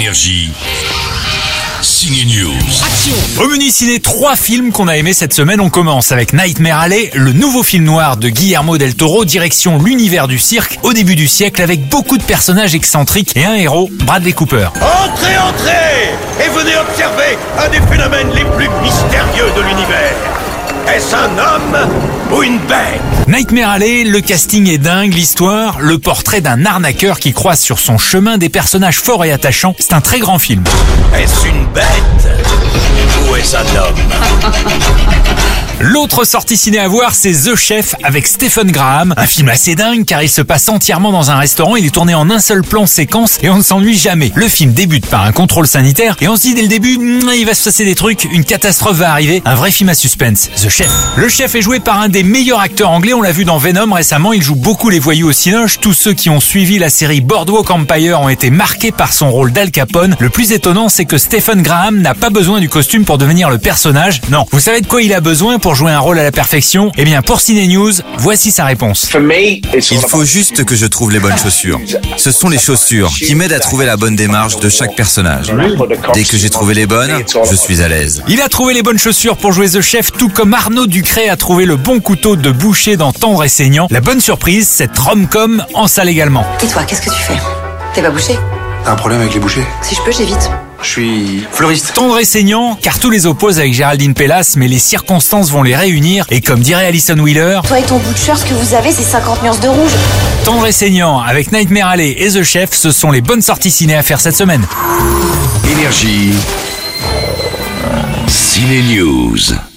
Énergie. Ciné News. Au menu ciné, trois films qu'on a aimés cette semaine. On commence avec Nightmare Alley, le nouveau film noir de Guillermo del Toro, direction l'univers du cirque au début du siècle avec beaucoup de personnages excentriques et un héros, Bradley Cooper. Entrez, entrez Et venez observer un des phénomènes les plus mystérieux de l'univers. Est-ce un homme Le casting est dingue, l'histoire, le portrait d'un arnaqueur qui croise sur son chemin des personnages forts et attachants. C'est un très grand film. Est-ce une bête ou est-ce un homme? L'autre sortie ciné à voir, c'est The Chef avec Stephen Graham. Un film assez dingue car il se passe entièrement dans un restaurant. Il est tourné en un seul plan séquence et on ne s'ennuie jamais. Le film débute par un contrôle sanitaire et on se dit dès le début, il va se passer des trucs, une catastrophe va arriver. Un vrai film à suspense, The Chef. Le chef est joué par un des meilleurs acteurs anglais. On l'a vu dans Venom récemment. Il joue beaucoup les voyous au cinoche. Tous ceux qui ont suivi la série Boardwalk Empire ont été marqués par son rôle d'Al Capone. Le plus étonnant, c'est que Stephen Graham n'a pas besoin du costume pour devenir le personnage. Non. Vous savez de quoi il a besoin pour jouer un rôle à la perfection Eh bien, pour Ciné News, voici sa réponse. Il faut juste que je trouve les bonnes chaussures. Ce sont les chaussures qui m'aident à trouver la bonne démarche de chaque personnage. Dès que j'ai trouvé les bonnes, je suis à l'aise. Il a trouvé les bonnes chaussures pour jouer The Chef, tout comme Arnaud Ducré a trouvé le bon couteau de boucher dans Tendre et Saignant. La bonne surprise, cette rom-com en salle également. Et toi, qu'est-ce que tu fais? T'es pas bouché? T'as un problème avec les bouchers? Si je peux, j'évite. Je suis fleuriste. Tendre et saignant, car tous les opposent avec Géraldine Pellas, mais les circonstances vont les réunir, et comme dirait Alison Wheeler, Toi et ton butcher, ce que vous avez, c'est 50 nuances de rouge. Tendre et saignant avec Nightmare Alley et The Chef, ce sont les bonnes sorties ciné à faire cette semaine. Énergie. Ciné News.